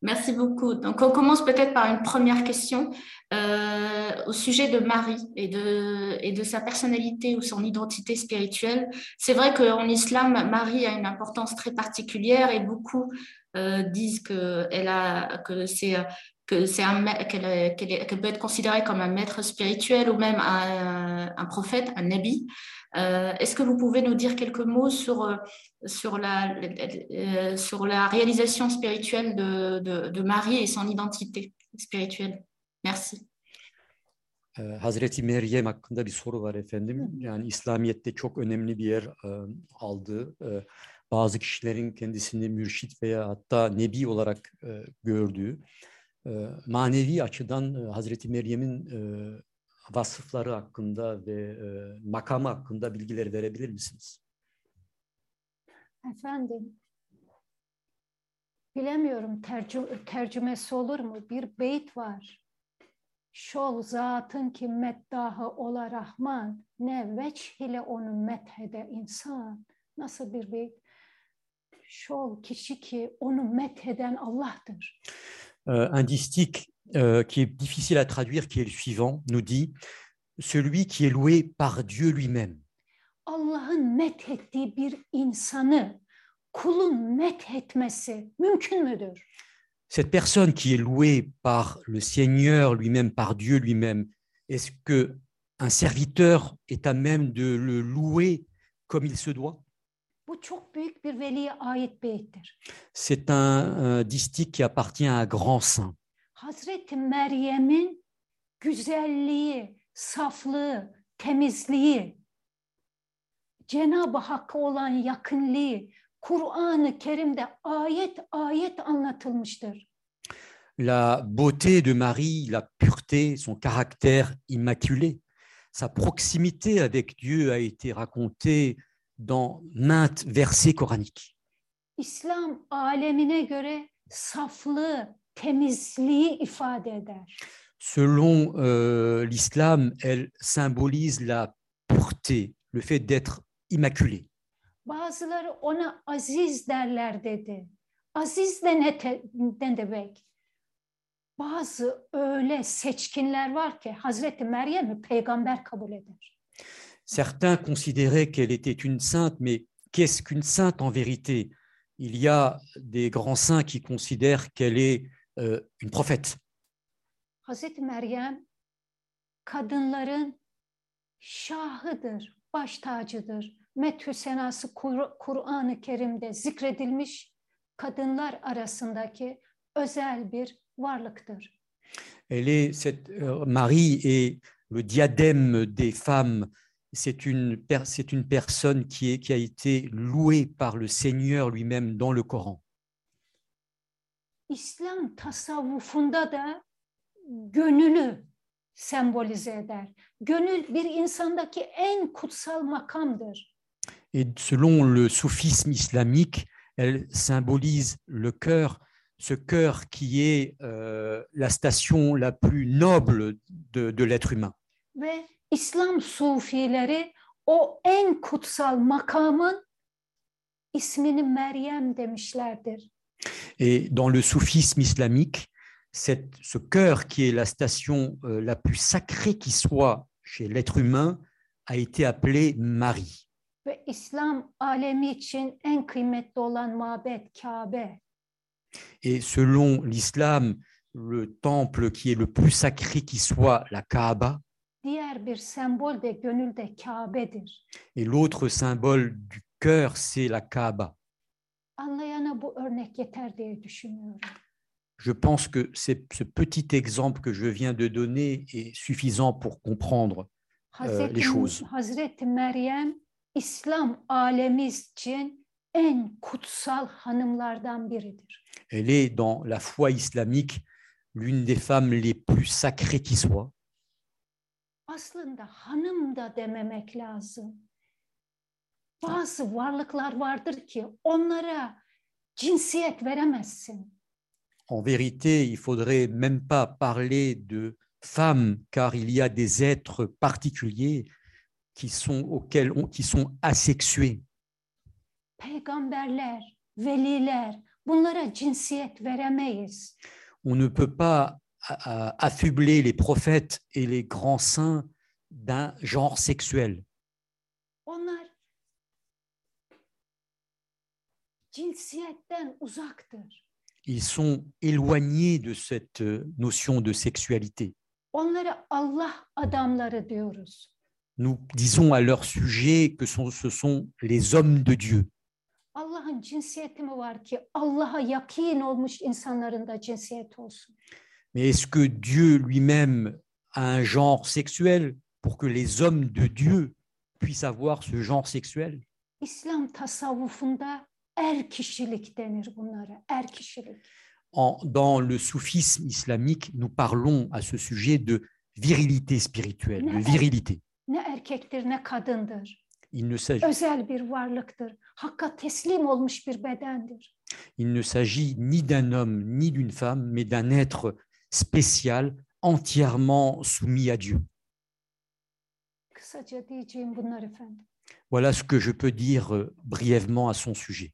Merci beaucoup. Donc, on commence peut-être par une première question euh, au sujet de Marie et de, et de sa personnalité ou son identité spirituelle. C'est vrai qu'en islam, Marie a une importance très particulière et beaucoup euh, disent que, elle a, que c'est que c'est qu'elle qu'elle peut être considérée comme un maître spirituel ou même un, un prophète, un nabi. Euh, Est-ce que vous pouvez nous dire quelques mots sur sur la euh, sur la réalisation spirituelle de, de, de Marie et son identité spirituelle? Merci. Hazreti Meryem hakkında bir soru var efendim. Yani İslamiyet'te çok önemli bir yer e, aldı. E, bazı kişilerin kendisini mürşit veya hatta nebi olarak e, gördüğü e, manevi açıdan e, Hazreti Meryem'in e, vasıfları hakkında ve e, makamı hakkında bilgileri verebilir misiniz? Efendim, bilemiyorum tercü tercümesi olur mu? Bir beyt var. Şol zatın ki meddahı ola Rahman, ne veç ile onu methede insan. Nasıl bir beyt? Şol kişi ki onu metheden Allah'tır. Euh, distique euh, qui est difficile à traduire, qui est le suivant, nous dit celui qui est loué par Dieu lui-même. Allah'ın methettiği bir insanı kulun methetmesi mümkün müdür? Cette personne qui est louée par le Seigneur lui-même, par Dieu lui-même, est-ce que un serviteur est à même de le louer comme il se doit? C'est un, un distique qui appartient à un grand saint. Hazreti Meryem'in güzelliği, saflığı, temizliği, Cenab-ı Hakk'a olan yakınlığı Kur'an-ı Kerim'de ayet ayet anlatılmıştır. La beauté de Marie, la pureté, son caractère immaculé, sa proximité avec Dieu a été racontée dans maintes versets coraniques. İslam alemine göre saflığı, temizliği ifade eder. Selon euh, l'islam, elle symbolise la pureté, le fait d'être immaculé. Bazıları ona aziz derler dedi. Aziz de ne, te- ne demek? Bazı öyle seçkinler var ki Hazreti Meryem'i peygamber kabul eder. Certains considéraient qu'elle était une sainte, mais qu'est-ce qu'une sainte en vérité? Il y a des grands saints qui considèrent qu'elle est euh, une prophète. Hazreti Meryem kadınların şahıdır, baş tacıdır. Methü senası Kur- Kur'an-ı Kerim'de zikredilmiş kadınlar arasındaki özel bir varlıktır. Elle est cette euh, Marie est le diadème des femmes. C'est une c'est une personne qui est qui a été louée par le Seigneur lui-même dans le Coran. İslam tasavvufunda da gönülü sembolize eder. Gönül bir insandaki en kutsal makamdır. Et selon le soufisme islamique, elle symbolise le cœur, ce cœur qui est euh, la station la plus noble de, de l'être humain. Ve İslam sufileri o en kutsal makamın ismini Meryem demişlerdir. Et dans le soufisme islamique, cette- ce cœur qui est la station euh, la plus sacrée qui soit chez l'être humain a été appelé Marie. Ve İslam alemi için en kıymetli olan mabet Kabe. Et selon l'islam, le temple qui est le plus sacré qui soit la Kaaba, Diğer bir sembol de gönülde Kabe'dir. et l'autre symbole du cœur, c'est la Kaaba. Anlayana bu örnek yeter diye düşünüyorum. Je pense que ce petit exemple que je viens de donner est suffisant pour comprendre Hazreti, les choses. Hazreti Meryem İslam alemi için en kutsal hanımlardan biridir. Elle est dans la foi islamique l'une des femmes les plus sacrées qui soit. Aslında hanım da dememek lazım. Bazı varlıklar vardır ki onlara cinsiyet veremezsin. En vérité, il faudrait même pas parler de femmes, car il y a des êtres particuliers qui sont auxquels on- qui sont asexués. Peygamberler, veliler, Bunlara cinsiyet veremeyiz. On ne peut pas affubler les prophètes et les grands saints d'un genre sexuel. Cinsiyetten uzaktır. Ils sont éloignés de cette notion de sexualité. Onlara Allah adamları diyoruz. Nous disons à leur sujet que sont- ce sont les hommes de Dieu. Allah'ın cinsiyeti mi var ki Allah'a yakin olmuş insanların da cinsiyeti olsun? Mais est-ce que Dieu lui-même a un genre sexuel pour que les hommes de Dieu puissent avoir ce genre sexuel? İslam tasavvufunda er kişilik denir bunlara. Er kişilik. En- Dans le soufisme islamique, nous parlons à ce sujet de virilité spirituelle, de virilité. Ne erkektir ne kadındır. Il ne s'agit Özel bir varlıktır. Hakka teslim olmuş bir bedendir. il ne s'agit ni d'un homme ni d'une femme, mais d'un être spécial, entièrement soumis à Dieu. Kısaca diyeceğim bunlar efendim. Voilà ce que je peux dire euh, brièvement à son sujet.